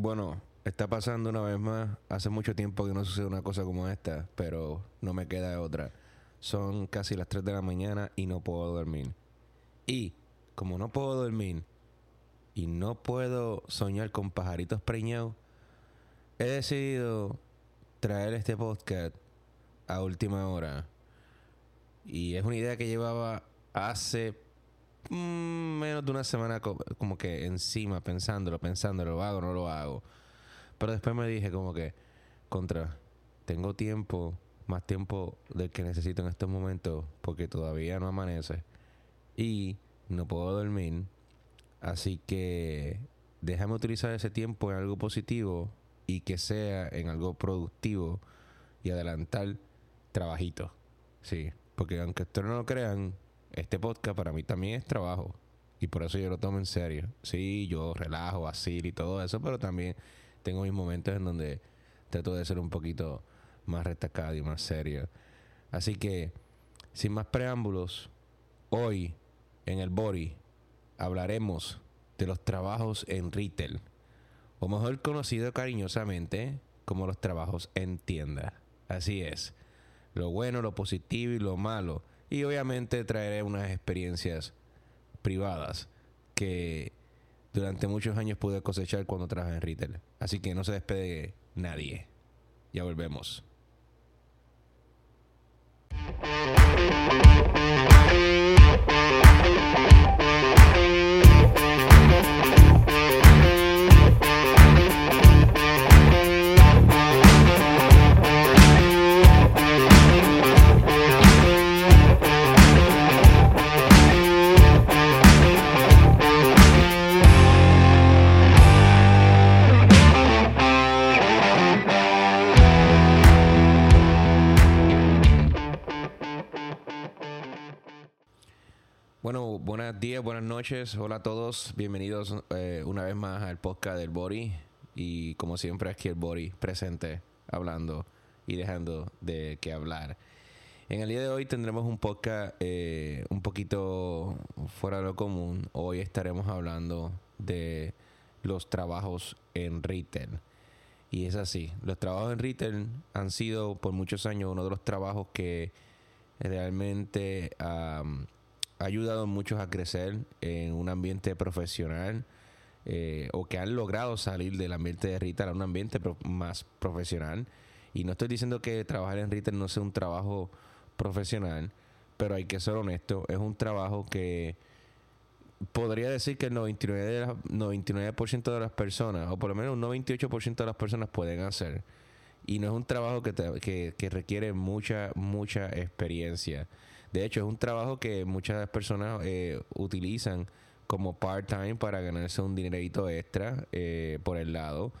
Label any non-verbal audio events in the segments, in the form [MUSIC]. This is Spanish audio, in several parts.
Bueno, está pasando una vez más. Hace mucho tiempo que no sucede una cosa como esta, pero no me queda otra. Son casi las 3 de la mañana y no puedo dormir. Y como no puedo dormir y no puedo soñar con pajaritos preñados, he decidido traer este podcast a última hora. Y es una idea que llevaba hace menos de una semana co- como que encima, pensándolo, pensándolo, ¿lo hago no lo hago? Pero después me dije como que, contra, tengo tiempo, más tiempo del que necesito en estos momentos, porque todavía no amanece. Y no puedo dormir. Así que déjame utilizar ese tiempo en algo positivo y que sea en algo productivo y adelantar trabajito. Sí, porque aunque ustedes no lo crean, este podcast para mí también es trabajo. Y por eso yo lo tomo en serio. Sí, yo relajo, vacilo y todo eso, pero también tengo mis momentos en donde trato de ser un poquito más destacado y más serio. Así que, sin más preámbulos, hoy en el Body hablaremos de los trabajos en retail, o mejor conocido cariñosamente como los trabajos en tienda. Así es, lo bueno, lo positivo y lo malo. Y obviamente traeré unas experiencias privadas que durante muchos años pude cosechar cuando trabajé en retail. Así que no se despegue nadie. Ya volvemos. Buenas noches, hola a todos, bienvenidos eh, una vez más al podcast del Body y como siempre aquí el Body presente hablando y dejando de qué hablar. En el día de hoy tendremos un podcast eh, un poquito fuera de lo común. Hoy estaremos hablando de los trabajos en retail. Y es así, los trabajos en retail han sido por muchos años uno de los trabajos que realmente am, ha ayudado a muchos a crecer en un ambiente profesional eh, o que han logrado salir del ambiente de retail a un ambiente pro- más profesional. Y no estoy diciendo que trabajar en retail no sea un trabajo profesional, pero hay que ser honesto, es un trabajo que podría decir que el 99%, de las, 99% de las personas, o por lo menos un 98% de las personas pueden hacer. Y no es un trabajo que, te- que, que requiere mucha, mucha experiencia. De hecho, es un trabajo que muchas personas eh, utilizan como part-time para ganarse un dinerito extra eh, por el lado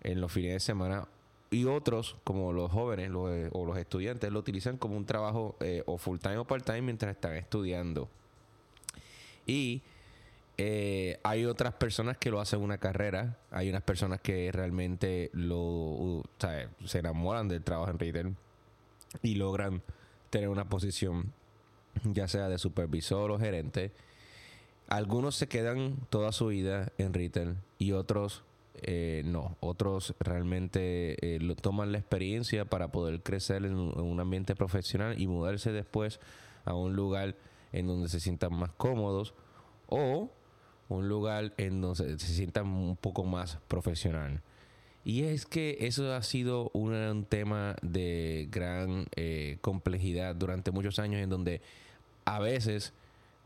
en los fines de semana. Y otros, como los jóvenes eh, o los estudiantes, lo utilizan como un trabajo o full-time o part-time mientras están estudiando. Y hay otras personas que lo hacen una carrera. Hay unas personas que realmente lo, se enamoran del trabajo en retail y logran tener una posición, ya sea de supervisor o gerente. Algunos se quedan toda su vida en retail y otros eh, no. Otros realmente eh, toman la experiencia para poder crecer en un, en un ambiente profesional y mudarse después a un lugar en donde se sientan más cómodos o un lugar en donde se sientan un poco más profesional. Y es que eso ha sido un, un tema de gran eh, complejidad durante muchos años en donde a veces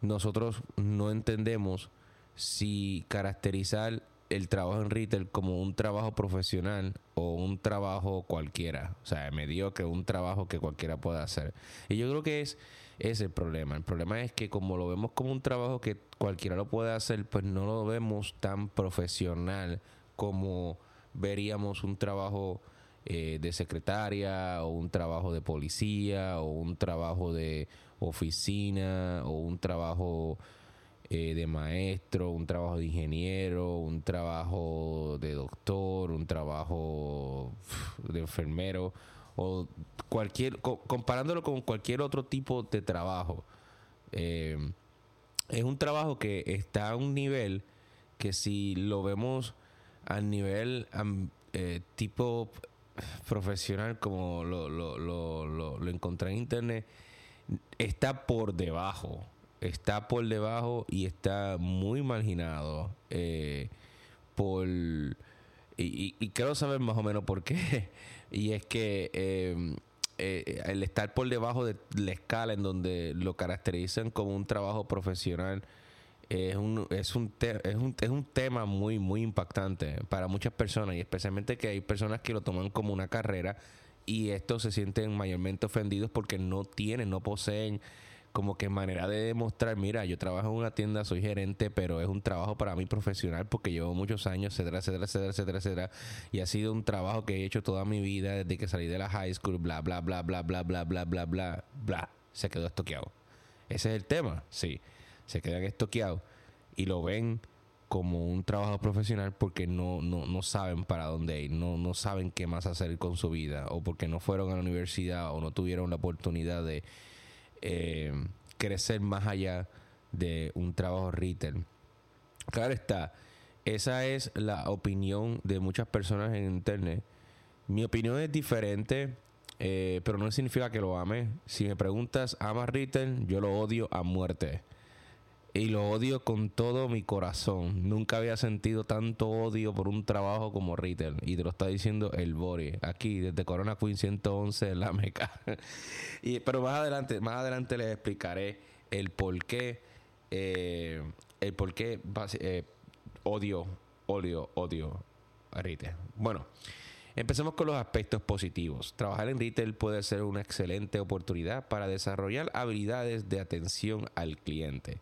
nosotros no entendemos si caracterizar el trabajo en retail como un trabajo profesional o un trabajo cualquiera, o sea, mediocre, un trabajo que cualquiera pueda hacer. Y yo creo que es ese el problema. El problema es que como lo vemos como un trabajo que cualquiera lo puede hacer, pues no lo vemos tan profesional como veríamos un trabajo eh, de secretaria o un trabajo de policía o un trabajo de oficina o un trabajo eh, de maestro, un trabajo de ingeniero, un trabajo de doctor, un trabajo de enfermero o cualquier co- comparándolo con cualquier otro tipo de trabajo. Eh, es un trabajo que está a un nivel que si lo vemos a nivel eh, tipo profesional, como lo, lo, lo, lo, encontré en internet, está por debajo. Está por debajo y está muy marginado eh, por... Y, y, quiero saber más o menos por qué. [LAUGHS] y es que em, eh, el estar por debajo de la escala en donde lo caracterizan como un trabajo profesional es un, es un, es un, es un tema muy, muy impactante para muchas personas y especialmente que hay personas que lo toman como una carrera y estos se sienten mayormente ofendidos porque no tienen, no poseen como que manera de demostrar, mira, yo trabajo en una tienda, soy gerente, pero es un trabajo para mí profesional porque llevo muchos años, etcétera, etcétera, etcétera, etcétera, etcétera, y ha sido un trabajo que he hecho toda mi vida desde que salí de la high school, bla, bla, bla, bla, bla, bla, bla, bla, bla, bla, se quedó estoqueado. Ese es el tema, sí se quedan estoqueados y lo ven como un trabajo profesional porque no, no, no saben para dónde ir, no, no saben qué más hacer con su vida, o porque no fueron a la universidad o no tuvieron la oportunidad de eh, crecer más allá de un trabajo retail. Claro está, esa es la opinión de muchas personas en Internet. Mi opinión es diferente, eh, pero no significa que lo ame. Si me preguntas, ¿amas retail? Yo lo odio a muerte y lo odio con todo mi corazón. Nunca había sentido tanto odio por un trabajo como retail. Y te lo está diciendo el Bori. Aquí, desde Corona Queen 111 en la meca. [LAUGHS] y, pero más adelante, más adelante les explicaré el por qué. Eh, el por qué eh, odio, odio, odio a retail. Bueno. Empecemos con los aspectos positivos. Trabajar en retail puede ser una excelente oportunidad para desarrollar habilidades de atención al cliente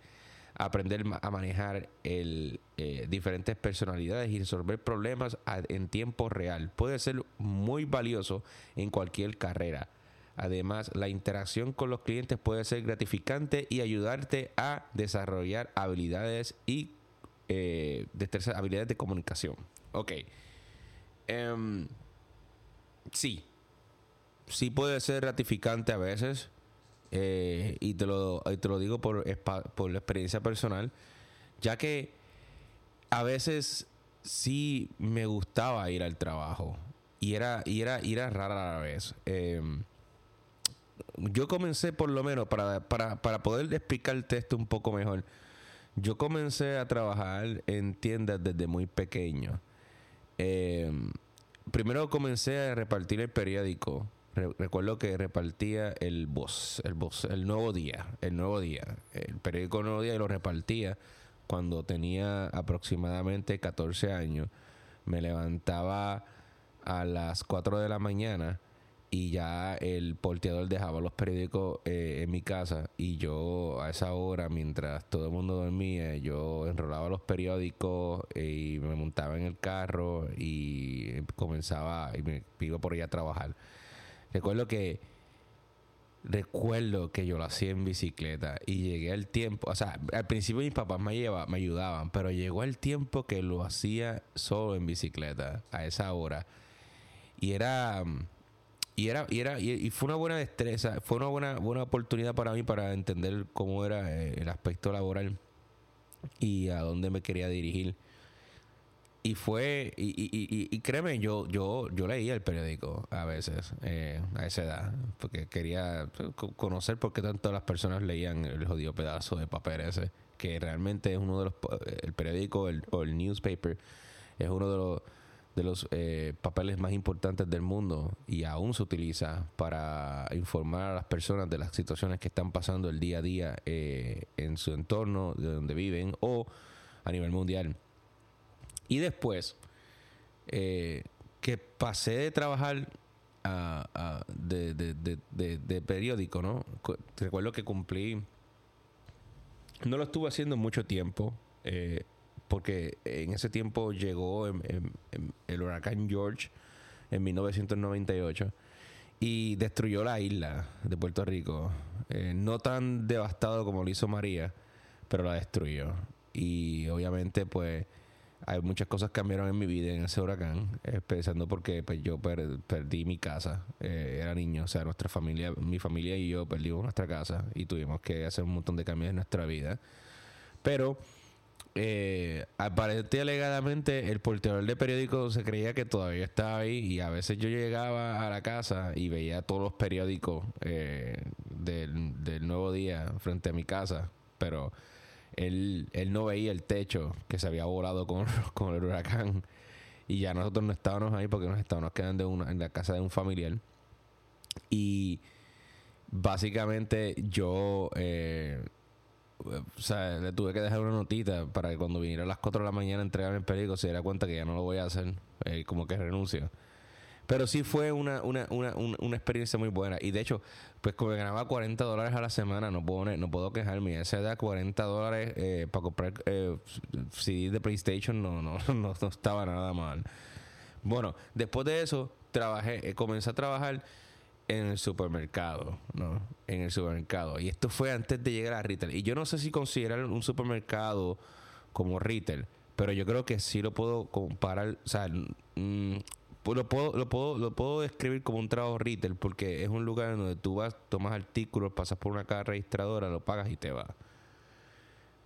aprender a manejar el, eh, diferentes personalidades y resolver problemas en tiempo real. Puede ser muy valioso en cualquier carrera. Además, la interacción con los clientes puede ser gratificante y ayudarte a desarrollar habilidades y eh, habilidades de comunicación. Ok. Em, sí. Sí puede ser gratificante a veces. Eh, y, te lo, te lo digo por, por la experiencia personal, ya que a veces sí me gustaba ir al trabajo y era, y era, y era rara a la vez. Em, yo comencé por lo menos, para, para, para poder explicarte esto un poco mejor, yo comencé a trabajar en tiendas desde muy pequeño. Em, primero comencé a repartir el periódico recuerdo que repartía el Voz, el Voz, el Nuevo Día, el Nuevo Día, el periódico Nuevo Día y lo repartía cuando tenía aproximadamente 14 años. Me levantaba a las 4 de la mañana y ya el porteador dejaba los periódicos eh, en mi casa y yo a esa hora mientras todo el mundo dormía yo enrolaba los periódicos y me montaba en el carro y comenzaba y me iba por allá a trabajar Recuerdo que recuerdo que yo lo hacía en bicicleta y llegué al tiempo, o sea, al principio mis papás me, lleva, me ayudaban, pero llegó el tiempo que lo hacía solo en bicicleta a esa hora. Y era y era y era y, fue una buena destreza, fue una buena buena oportunidad para mí para entender cómo era eh, el aspecto laboral y a dónde me quería dirigir. Y fue, y, y, y, créeme, yo, yo, yo leía el periódico a veces, eh, a esa edad, porque quería conocer por qué tanto las personas leían el jodido pedazo de papel ese, que realmente es uno de los, el periódico el, o el newspaper, es uno de los, de los eh, papeles más importantes del mundo y aún se utiliza para informar a las personas de las situaciones que están pasando el día a día eh, en su entorno, de donde viven o a nivel mundial. Y después, eh, que pasé de trabajar de, periódico, ¿no? Recuerdo que cumplí. No lo estuve haciendo mucho tiempo, eh, porque en ese tiempo llegó el huracán George en 1998 y destruyó la isla de Puerto Rico. Eh, no tan devastado como lo hizo María, pero la destruyó. Y obviamente, pues hay muchas cosas que cambiaron en mi vida en ese huracán, empezando porque pues, yo perdí mi casa, eh, era niño, o sea, nuestra familia, mi familia y yo perdimos nuestra casa y tuvimos que hacer un montón de cambios en nuestra vida. Pero eh, aparentemente alegadamente el portador de periódico se creía que todavía estaba ahí y a veces yo llegaba a la casa y veía todos los periódicos eh, del, del, nuevo día frente a mi casa, pero él, él no veía el techo que se había volado con, [LAUGHS] con el huracán y ya nosotros no estábamos ahí porque nos estábamos quedando una, en la casa de un familiar y básicamente yo... Eh, o sea, le tuve que dejar una notita para que cuando viniera a las 4 de la mañana a entregarme el periódico se diera cuenta que ya no lo voy a hacer, eh, como que renuncio. Pero sí fue una, una, una, una, experiencia muy buena. Y de hecho, pues como ganaba 40 dólares a la semana, no puedo, no puedo quejarme. A esa edad, 40 dólares eh, para comprar eh, CD de PlayStation no, [LAUGHS] no, no, estaba nada mal. Bueno, después de eso, trabajé, eh, comencé a trabajar en el supermercado, ¿no? En el supermercado. Y esto fue antes de llegar a retail. Y yo no sé si considerar un supermercado como retail, pero yo creo que sí lo puedo comparar, o sea, mm, lo puedo, lo puedo, lo puedo describir como un trabajo retail porque es un lugar donde tú vas, tomas artículos, pasas por una caja registradora, lo pagas y te vas.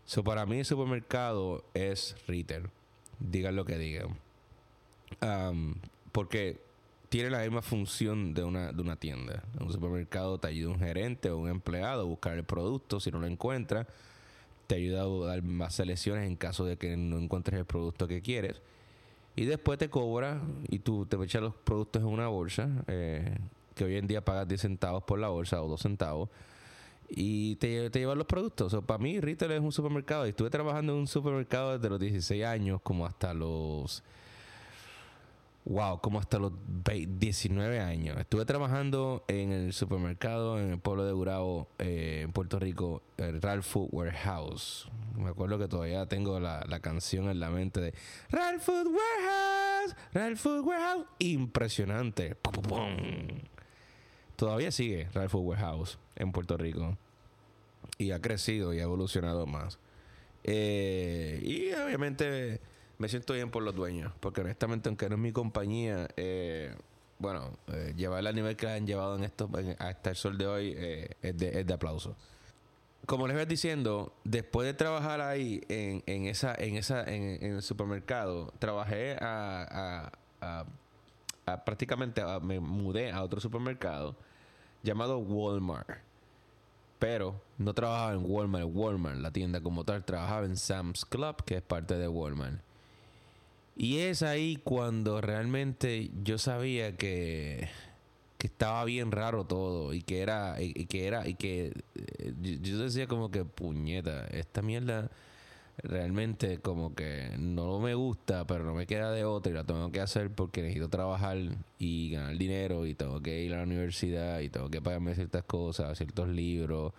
So, para mí el supermercado es retail. Digan lo que digan. porque tiene la misma función de una, de una tienda. En un supermercado te ayuda un gerente o un empleado a buscar el producto si no lo encuentra. Te ayuda a dar más selecciones en caso de que no encuentres el producto que quieres. Y después te cobra y tú te echas los productos en una bolsa, eh, que hoy en día pagas 10 centavos por la bolsa o 2 centavos. Y te, te llevan los productos. O para mí, retail es un supermercado. Y estuve trabajando en un supermercado desde los 16 años como hasta los wow, como hasta los 19 años. Estuve trabajando en el supermercado en el pueblo de Gurabo, eh, en Puerto Rico, el Ralph Food Warehouse. Me acuerdo que todavía tengo la, canción en la mente de Ralph Food Warehouse, Ralph Food Warehouse. Impresionante. Todavía sigue Ralph Food Warehouse en Puerto Rico. Y ha crecido y ha evolucionado más. Eh, y obviamente me siento bien por los dueños, porque honestamente, aunque no es mi compañía, eh, bueno, eh, llevarla al nivel que han llevado en esto, hasta el sol de hoy, eh, es, de, es, de, aplauso. Como les voy diciendo, después de trabajar ahí en, en esa, en esa, en, el supermercado, trabajé a, a, a, prácticamente me mudé a otro supermercado llamado Walmart. Pero no trabajaba en Walmart, Walmart, la tienda como tal, trabajaba en Sam's Club, que es parte de Walmart. Y es ahí cuando realmente yo sabía que, que estaba bien raro todo y que era y, que era y que eh, yo decía como que puñeta, esta mierda realmente como que no me gusta, pero no me queda de otra y la tengo que hacer porque necesito trabajar y ganar dinero y tengo que ir a la universidad y tengo que pagarme ciertas cosas, ciertos libros,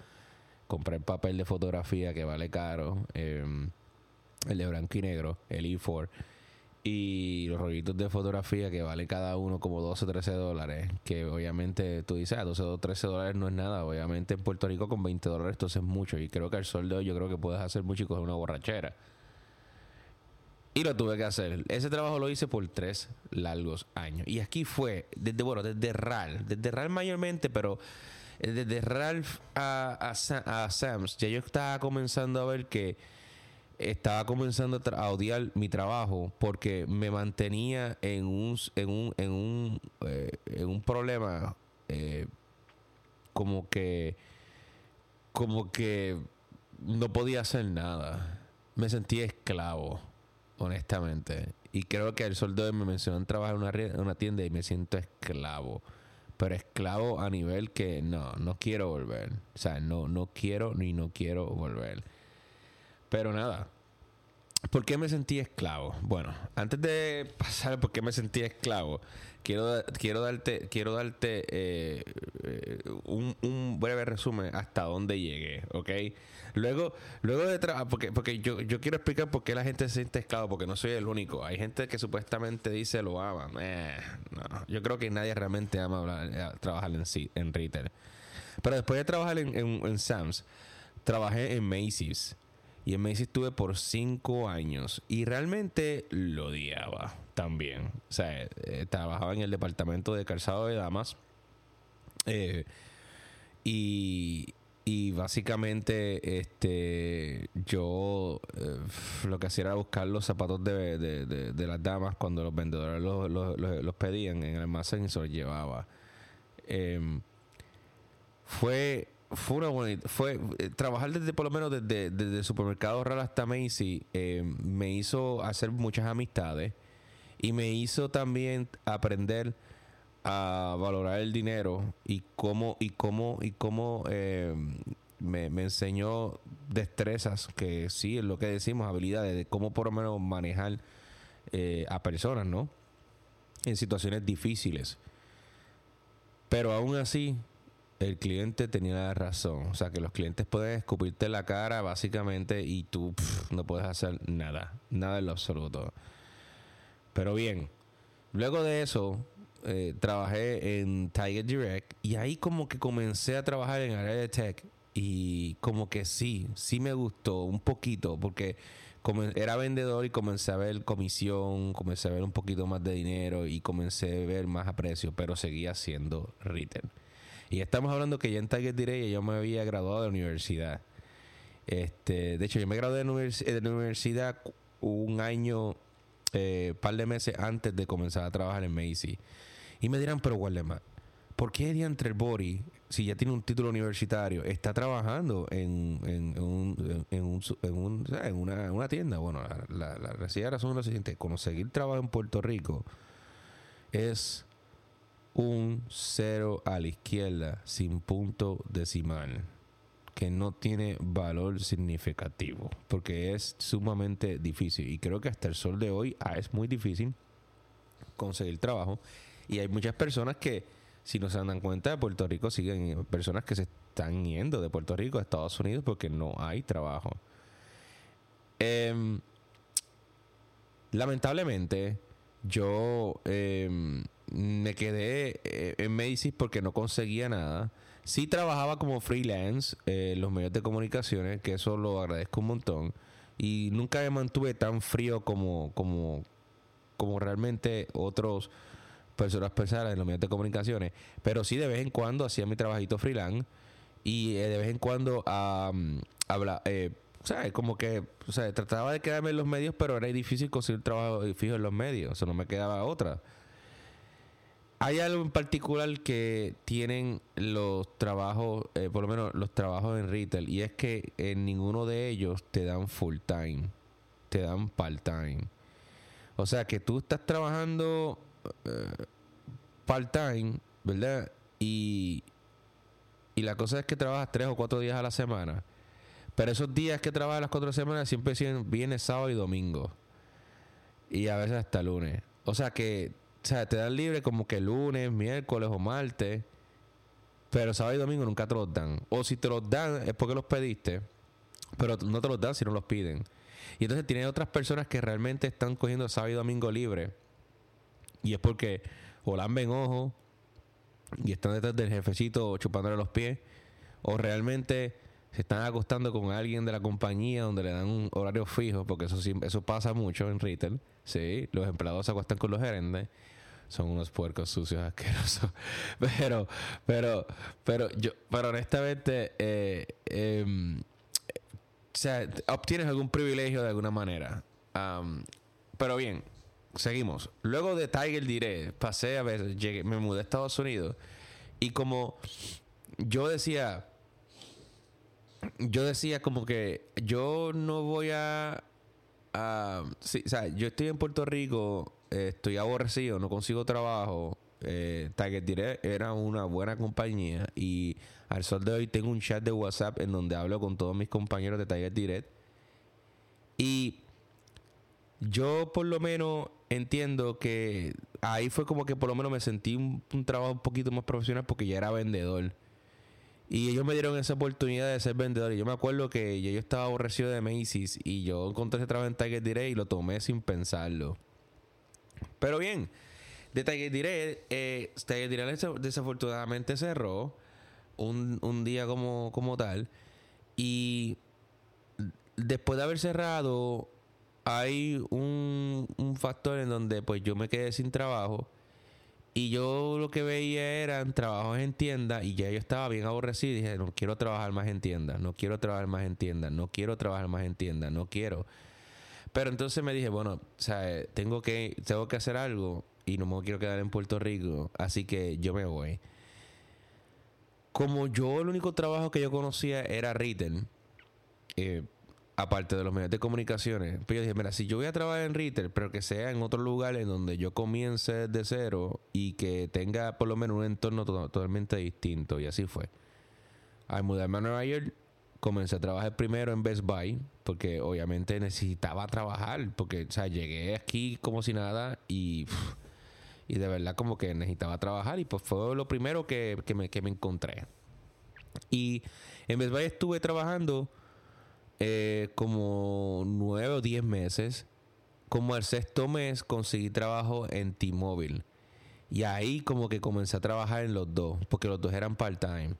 comprar papel de fotografía que vale caro, em, el de blanco y negro, el E4 y los rollitos de fotografía que vale cada uno como 12 o 13 dólares. Que obviamente tú dices, ah, 12 o 13 dólares no es nada. Obviamente en Puerto Rico con 20 dólares esto es mucho. Y creo que al sol de hoy yo creo que puedes hacer mucho y coger una borrachera. Y lo tuve que hacer. Ese trabajo lo hice por tres largos años. Y aquí fue, desde, bueno, desde RAL, desde RAL mayormente, pero desde Ralph a, a, a Sams, ya yo estaba comenzando a ver que estaba comenzando a odiar mi trabajo porque me mantenía en un en un en un, eh, en un problema eh, como que como que no podía hacer nada. Me sentía esclavo honestamente. Y creo que el soldo me mencionó trabajar en una, una tienda y me siento esclavo. Pero esclavo a nivel que no no quiero volver. O sea no no quiero ni no quiero volver pero nada. ¿Por qué me sentí esclavo? Bueno, antes de pasar por qué me sentí esclavo, quiero, quiero darte, quiero darte eh, eh, un, breve resumen hasta dónde llegué, ¿ok? Luego, luego de trabajar, porque, porque yo, yo quiero explicar por qué la gente se siente esclavo, porque no soy el único. Hay gente que supuestamente dice lo ama. Eh, no, yo creo que nadie realmente ama trabajar en, en retail. Pero después de trabajar en, en, en Sam's, trabajé en Macy's. Y en Macy's estuve por cinco años. Y realmente lo odiaba también. O sea, eh, trabajaba en el departamento de calzado de damas. Eh, y, básicamente este yo eh, lo que hacía era buscar los zapatos de, de, de, las damas cuando los vendedores los, los, pedían en el almacén y los llevaba. Em, fue fue una bonita, fue eh, trabajar desde por lo menos desde, desde el supermercado Real hasta Macy em, me hizo hacer muchas amistades y me hizo también aprender a valorar el dinero y cómo y cómo y cómo eh, me, enseñó destrezas que sí es lo que decimos habilidades de cómo por lo menos manejar eh, a personas no en situaciones difíciles. Pero aún así el cliente tenía la razón. O sea que los clientes pueden escupirte la cara básicamente y tú no puedes hacer nada. Nada en lo absoluto. Pero bien luego de eso eh, trabajé en Tiger Direct y ahí como que comencé a trabajar en área de tech y como que sí, sí me gustó un poquito porque era vendedor y comencé a ver comisión, comencé a ver un poquito más de dinero y comencé a ver más aprecio, pero seguía siendo retail. Y estamos hablando que ya en Tiger Direct yo me había graduado de la universidad. Este, de hecho, yo me gradué de la universidad un año, eh, par de meses antes de comenzar a trabajar en Macy. Y me dirán, pero Waldemar, ¿por qué entre el Bori, si ya tiene un título universitario, está trabajando en, en, un, en, un, en, una, una, tienda? Bueno, la, la, la razón es lo siguiente: conseguir trabajo en Puerto Rico es un cero a la izquierda sin punto decimal que no tiene valor significativo porque es sumamente difícil y creo que hasta el sol de hoy ah, es muy difícil conseguir trabajo y hay muchas personas que, si no se dan cuenta, de Puerto Rico siguen personas que se están yendo de Puerto Rico a Estados Unidos porque no hay trabajo. Em, lamentablemente, yo em, me quedé eh, en Macy's porque no conseguía nada. Sí trabajaba como freelance en los medios de comunicaciones, que eso lo agradezco un montón. Y nunca me mantuve tan frío como, como, como realmente otros personas pensadas en los medios de comunicaciones, pero sí de vez en cuando hacía mi trabajito freelance y eh, de vez en cuando habla, eh. Como que, o sea, trataba de quedarme en los medios, pero era difícil conseguir trabajo fijo en los medios, o sea, no me quedaba otra. Hay algo en particular que tienen los trabajos, eh, por lo menos los trabajos en retail, y es que en ninguno de ellos te dan full time, te dan part time. O sea que tú estás trabajando eh, part-time, ¿verdad? Y, y la cosa es que trabajas tres o cuatro días a la semana. Pero esos días que trabajas las cuatro semanas siempre viene sábado y domingo. Y a veces hasta lunes. O sea que o sea, te dan libre como que lunes, miércoles o martes. Pero sábado y domingo nunca te los dan. O si te los dan es porque los pediste. Pero no te los dan si no los piden. Y entonces tienes otras personas que realmente están cogiendo sábado y domingo libre y es porque o lamben ojo y están detrás del jefecito chupándole los pies, o realmente se están acostando con alguien de la compañía donde le dan un horario fijo, porque eso eso pasa mucho en retail. Sí, los empleados se acuestan con los gerentes. Son unos puercos sucios asquerosos. [LAUGHS] Pero, pero, pero yo, pero honestamente, eh, em, o sea, obtienes algún privilegio de alguna manera. pero bien, seguimos. Luego de Tiger Diré, pasé a ver, llegué, me mudé a Estados Unidos. Y como yo decía, yo decía como que yo no voy a... a o sea, yo estoy en Puerto Rico, eh, estoy aborrecido, no consigo trabajo. Eh, Tiger Direct era una buena compañía y al sol de hoy tengo un chat de WhatsApp en donde hablo con todos mis compañeros de Tiger Direct. Y yo por lo menos entiendo que ahí fue como que por lo menos me sentí un, trabajo un poquito más profesional porque ya era vendedor. Y ellos me dieron esa oportunidad de ser vendedor. Y yo me acuerdo que yo, estaba aborrecido de Macy's y yo encontré ese trabajo en Tiger Direct y lo tomé sin pensarlo. Pero bien, de Tiger eh, desafortunadamente cerró un, un día como, como tal. Y después de haber cerrado, hay un, factor en donde pues yo me quedé sin trabajo Y yo lo que veía eran trabajos en tiendas y ya yo estaba bien aborrecido y dije, no quiero trabajar más en tiendas, no quiero trabajar más en tiendas, no quiero trabajar más en tiendas, no quiero. Pero entonces me dije, bueno, sea, tengo que, tengo que hacer algo y no me quiero quedar en Puerto Rico, así que yo me voy. Como yo el único trabajo que yo conocía era retail, eh, aparte de los medios de comunicaciones, pues yo dije, mira, si yo voy a trabajar en retail, pero que sea en otro lugar en donde yo comience de cero y que tenga por lo menos un entorno totalmente distinto. Y así fue. Al mudarme a Nueva York, comencé a trabajar primero en Best Buy, porque obviamente necesitaba trabajar, porque, o sea, llegué aquí como si nada y... y de verdad como que necesitaba trabajar y pues fue lo primero que, me, que me encontré. Y en Best Buy estuve trabajando eh, como nueve o diez meses. Como el sexto mes conseguí trabajo en T-Mobile. Y ahí como que comencé a trabajar en los dos, porque los dos eran part-time.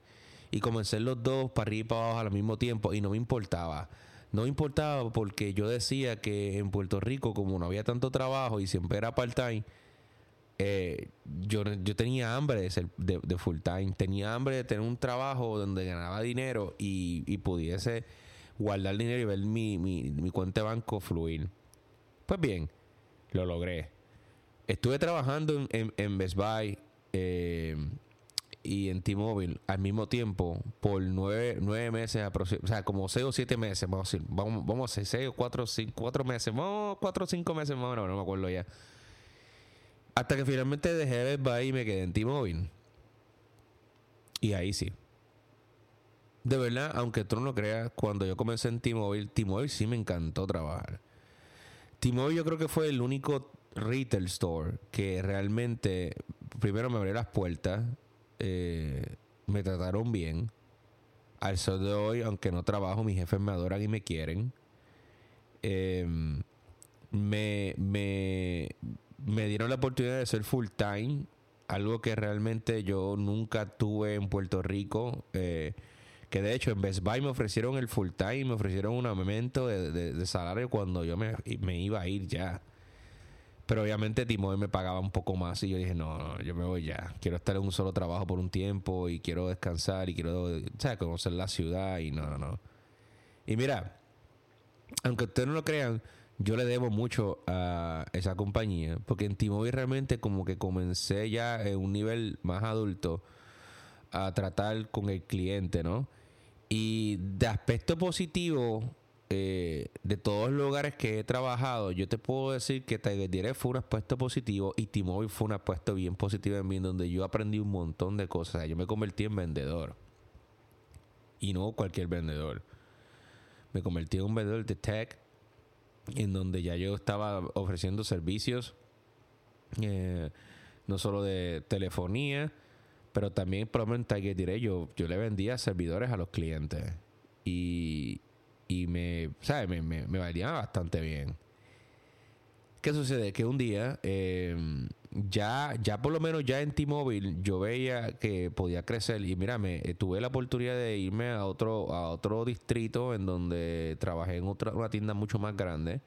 Y comencé en los dos para arriba y para abajo al mismo tiempo y no me importaba. No importaba porque yo decía que en Puerto Rico, como no había tanto trabajo y siempre era part-time, eh, yo, yo tenía hambre de, ser, de, full-time. Tenía hambre de tener un trabajo donde ganaba dinero y, y pudiese guardar dinero y ver mi, mi, cuenta de banco fluir. Pues bien, lo logré. Estuve trabajando en, en, Best Buy eh, y en T-Mobile al mismo tiempo por nueve, nueve meses, o sea, como seis o siete meses, vamos a decir, vamos, vamos a hacer seis o cuatro, cinco, cuatro meses, vamos, cuatro o cinco meses más o no me acuerdo ya. Hasta que finalmente dejé Best Buy y me quedé en T-Mobile. Y ahí sí, de verdad, aunque tú no lo creas, cuando yo comencé en T-Mobile, T-Mobile sí me encantó trabajar. T-Mobile yo creo que fue el único retail store que realmente, primero me abrió las puertas, eh, me trataron bien. Al sol de hoy, aunque no trabajo, mis jefes me adoran y me quieren. Em, me, me, me dieron la oportunidad de ser full time, algo que realmente yo nunca tuve en Puerto Rico. Eh, que de hecho en Best Buy me ofrecieron el full time, me ofrecieron un aumento de, salario cuando yo me, iba a ir ya. Pero obviamente Timoe me pagaba un poco más y yo dije, no, no, yo me voy ya. Quiero estar en un solo trabajo por un tiempo y quiero descansar y quiero. Conocer la ciudad y no, no, no. Y mira, aunque ustedes no lo crean, yo le debo mucho a esa compañía. Porque en T-Mobile realmente como que comencé ya en un nivel más adulto a tratar con el cliente, ¿no? Y de aspecto positivo, eh, de todos los lugares que he trabajado, yo te puedo decir que Tiger Direct fue un aspecto positivo y T-Mobile fue un aspecto bien positivo en mí, donde yo aprendí un montón de cosas. yo me convertí en vendedor. Y no cualquier vendedor. Me convertí en un vendedor de tech, en donde ya yo estaba ofreciendo servicios, eh, no solo de telefonía, pero también, por ejemplo, en Tiger Direct yo, yo le vendía servidores a los clientes. Y, y me, ¿sabes? Me, me, me valía bastante bien. ¿Qué sucede? Que un día, em, ya, ya por lo menos ya en T-Mobile, yo veía que podía crecer. Y mira, me, eh, tuve la oportunidad de irme a otro, a otro distrito en donde trabajé en otra, una tienda mucho más grande,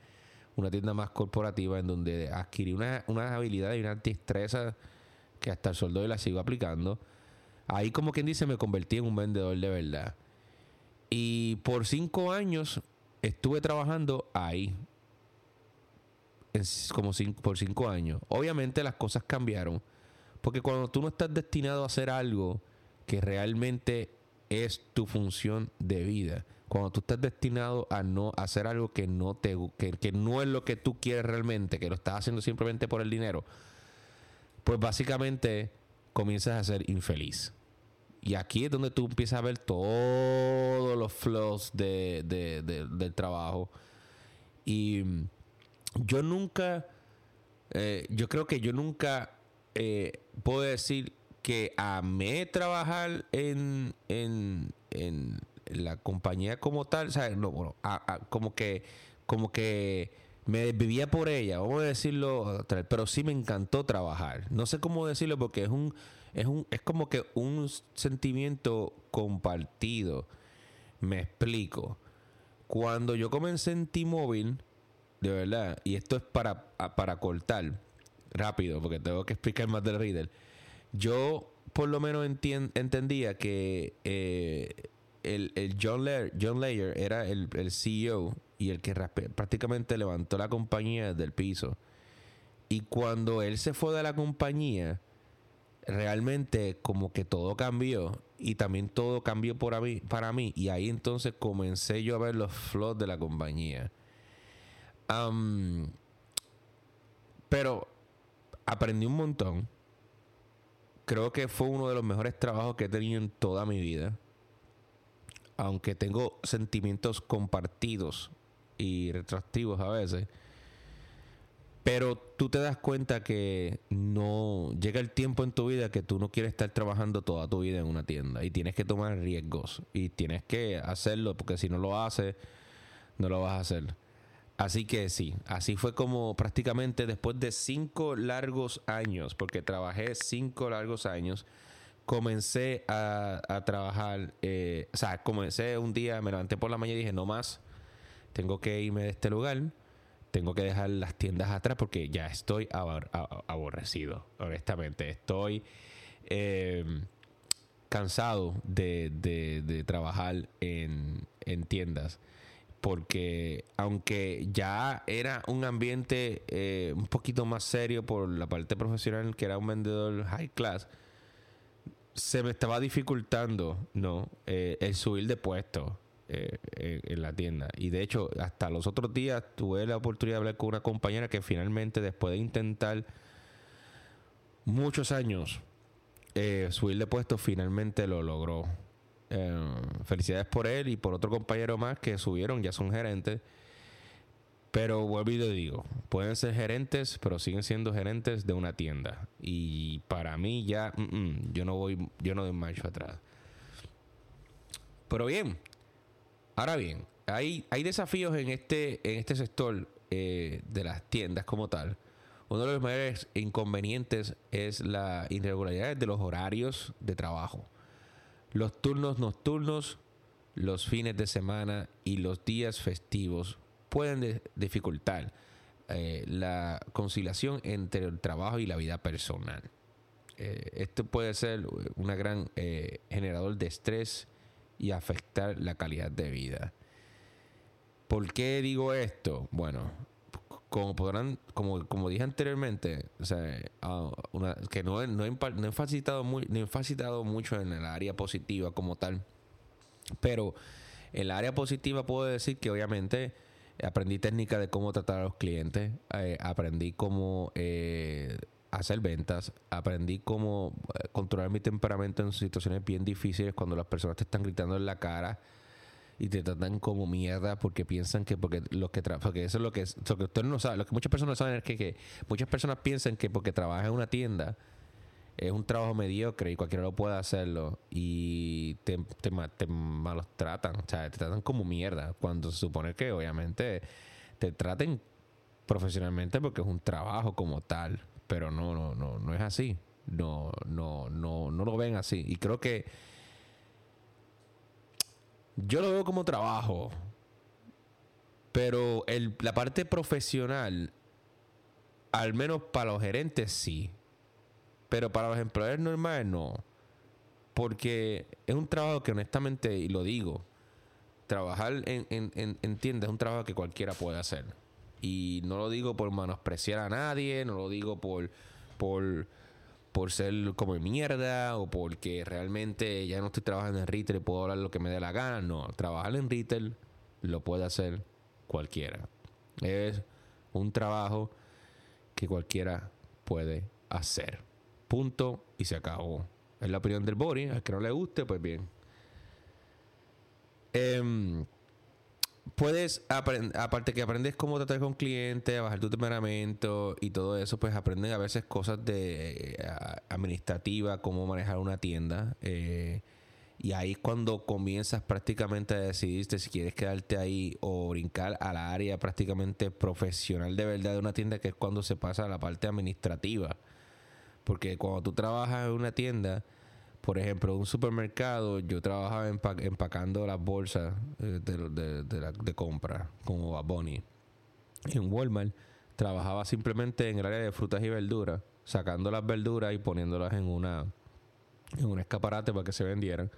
una tienda más corporativa, en donde adquirí unas una habilidades y una destreza que hasta el sueldo la sigo aplicando. Ahí, como quien dice, me convertí en un vendedor de verdad. Y por cinco años estuve trabajando ahí. como por cinco años. Obviamente las cosas cambiaron. Porque cuando tú no estás destinado a hacer algo que realmente es tu función de vida, cuando tú estás destinado a no hacer algo que no te que, que no es lo que tú quieres realmente, que lo estás haciendo simplemente por el dinero, pues básicamente comienzas a ser infeliz. Y aquí es donde tú empiezas a ver todos los flows de, del trabajo. Y yo nunca, eh, yo creo que yo nunca eh, puedo decir que amé trabajar en, en, en la compañía como tal. No, bueno, como que, como que me vivía por ella, vamos a decirlo, pero sí me encantó trabajar. No sé cómo decirlo porque es un es un es como que un sentimiento compartido. Me explico. Cuando yo comencé en T-Mobile, de verdad, y esto es para para cortar. rápido, porque tengo que explicar más del Riddle. Yo, por lo menos, entendía que eh, el, el, John, Layer, John Layer era el, el, CEO y el que prácticamente levantó la compañía del piso. Y cuando él se fue de la compañía, realmente como que todo cambió y también todo cambió por mí, para mí y ahí entonces comencé yo a ver los flows de la compañía. pero aprendí un montón. Creo que fue uno de los mejores trabajos que he tenido en toda mi vida. Aunque tengo sentimientos compartidos y retroactivos a veces pero tú te das cuenta que no llega el tiempo en tu vida que tú no quieres estar trabajando toda tu vida en una tienda y tienes que tomar riesgos y tienes que hacerlo porque si no lo haces, no lo vas a hacer. Así que sí, así fue como prácticamente después de cinco largos años, porque trabajé cinco largos años, comencé a, trabajar, eh, o sea, comencé un día, me levanté por la mañana y dije, no más, tengo que irme de este lugar tengo que dejar las tiendas atrás porque ya estoy aborrecido, honestamente. Estoy eh, cansado de, trabajar en, tiendas porque aunque ya era un ambiente eh, un poquito más serio por la parte profesional, que era un vendedor high class, se me estaba dificultando, ¿no? Eh, el subir de puesto. Eh, en, la tienda. Y de hecho, hasta los otros días tuve la oportunidad de hablar con una compañera que finalmente, después de intentar muchos años eh, subir de puesto, finalmente lo logró. Eh, felicidades por él y por otro compañero más que subieron, ya son gerentes. Pero vuelvo y le digo, pueden ser gerentes, pero siguen siendo gerentes de una tienda. Y para mí ya, mm, mm, yo no voy, yo no doy atrás. Pero bien, Ahora bien, hay, hay desafíos en este, en este sector eh, de las tiendas como tal. Uno de los mayores inconvenientes es la irregularidad de los horarios de trabajo. Los turnos nocturnos, los fines de semana y los días festivos pueden dificultar eh, la conciliación entre el trabajo y la vida personal. Eh, esto puede ser un gran generador de estrés y afectar la calidad de vida. ¿Por qué digo esto? Bueno, como podrán, como, como dije anteriormente, o sea, ah, que no, no, he, no, muy, no he mucho en el área positiva como tal, pero en el área positiva puedo decir que obviamente aprendí técnica de cómo tratar a los clientes, eh, aprendí cómo eh, hacer ventas, aprendí cómo eh, controlar mi temperamento en situaciones bien difíciles cuando las personas te están gritando en la cara y te tratan como mierda porque piensan que porque los que porque eso es lo que lo que usted no sabe, lo que muchas personas saben es que, muchas personas piensan que porque trabajas en una tienda es un trabajo mediocre y cualquiera lo puede hacerlo y te, te, te malos tratan, o sea, te tratan como mierda cuando se supone que obviamente te traten profesionalmente porque es un trabajo como tal pero no, no, no, no es así. No, no, no, no lo ven así. Y creo que yo lo veo como trabajo. Pero el, la parte profesional, al menos para los gerentes, sí. Pero para los empleados normales, no. Porque es un trabajo que honestamente, y lo digo, trabajar en, en, en, en es un trabajo que cualquiera puede hacer. Y no lo digo por menospreciar a nadie, no lo digo por, por, por ser como mierda o porque realmente ya no estoy trabajando en retail y puedo hablar lo que me dé la gana. No, trabajar en retail lo puede hacer cualquiera. Es un trabajo que cualquiera puede hacer. Punto y se acabó. Es la opinión del Bori. Al que no le guste, pues bien. Eh, puedes aprender, aparte que aprendes cómo tratar con clientes, a bajar tu temperamento y todo eso, pues aprendes a veces cosas de eh, administrativa, cómo manejar una tienda. Eh, y ahí es cuando comienzas prácticamente a decidirte si quieres quedarte ahí o brincar a la área prácticamente profesional de verdad de una tienda, que es cuando se pasa a la parte administrativa. Porque cuando tú trabajas en una tienda, por ejemplo, un supermercado, yo trabajaba empacando las bolsas eh, de, de, de, compra, como a Bonnie. En Walmart trabajaba simplemente en el área de frutas y verduras, sacando las verduras y poniéndolas en una en un escaparate para que se vendieran.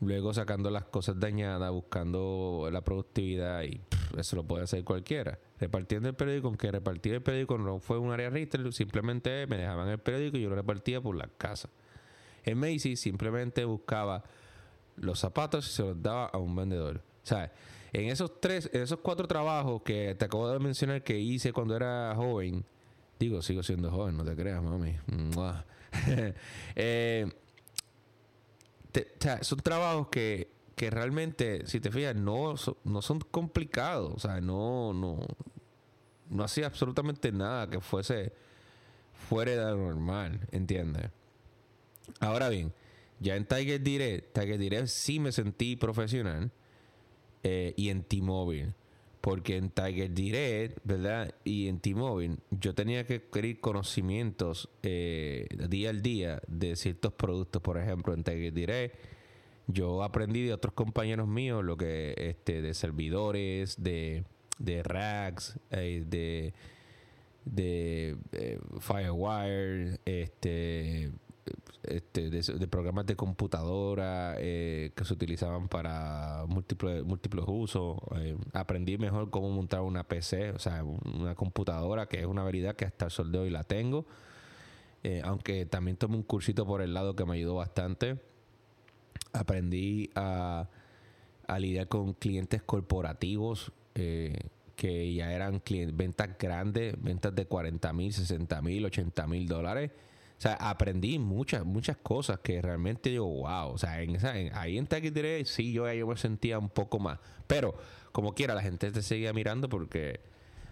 Luego sacando las cosas dañadas, buscando la productividad y eso lo puede hacer cualquiera. Repartiendo el periódico, aunque repartir el periódico no fue un área retail, simplemente me dejaban el periódico y yo lo repartía por la casa. En Macy simplemente buscaba los zapatos y se los daba a un vendedor. O sea, en esos tres, en esos cuatro trabajos que te acabo de mencionar que hice cuando era joven, digo, sigo siendo joven, no te creas, mami. [LAUGHS] eh, son trabajos que, que, realmente, si te fijas, no, no son complicados. O sea, no, no, no hacía absolutamente nada que fuese fuera de lo normal, ¿entiendes? Ahora bien, ya en Tiger Direct, Tiger Direct sí me sentí profesional eh, y en T-Mobile. Porque en Tiger Direct, ¿verdad? Y en T-Mobile, yo tenía que adquirir conocimientos eh, día al día de ciertos productos. Por ejemplo, en Tiger Direct, yo aprendí de otros compañeros míos lo que, este, de servidores, de, de racks, eh, de, de Firewire, este este, de, programas de computadora eh, que se utilizaban para múltiples, múltiples usos. Eh, aprendí mejor cómo montar una PC, o sea, una computadora, que es una habilidad que hasta el sol de hoy la tengo. Eh, aunque también tomé un cursito por el lado que me ayudó bastante. Aprendí a, a lidiar con clientes corporativos que ya eran ventas grandes, ventas de 40 mil, 60 mil, 80 mil dólares o sea, aprendí muchas, muchas cosas que realmente digo, wow. O sea, en esa, ahí en Tech sí, yo, yo me sentía un poco más. Pero, como quiera, la gente te seguía mirando porque,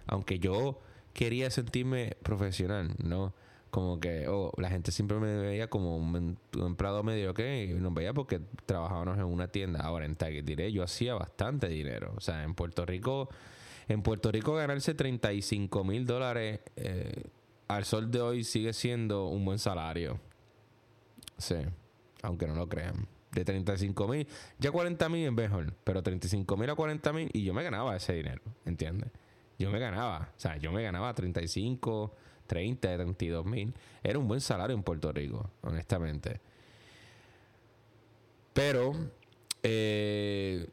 aunque yo quería sentirme profesional, ¿no? Como que, oh, la gente siempre me veía como un, empleado medio que y nos veía porque trabajábamos en una tienda. Ahora en Tech yo hacía bastante dinero. O sea, en Puerto Rico, en Puerto Rico ganarse 35 mil dólares. Eh, al sol de hoy sigue siendo un buen salario. Sí, aunque no lo crean. De 35 mil, ya 40 mil es mejor, pero 35 mil a 40 mil y yo me ganaba ese dinero, ¿entiendes? Yo me ganaba, o sea, yo me ganaba 35, 30, 32 mil. Era un buen salario en Puerto Rico, honestamente. Pero, eh,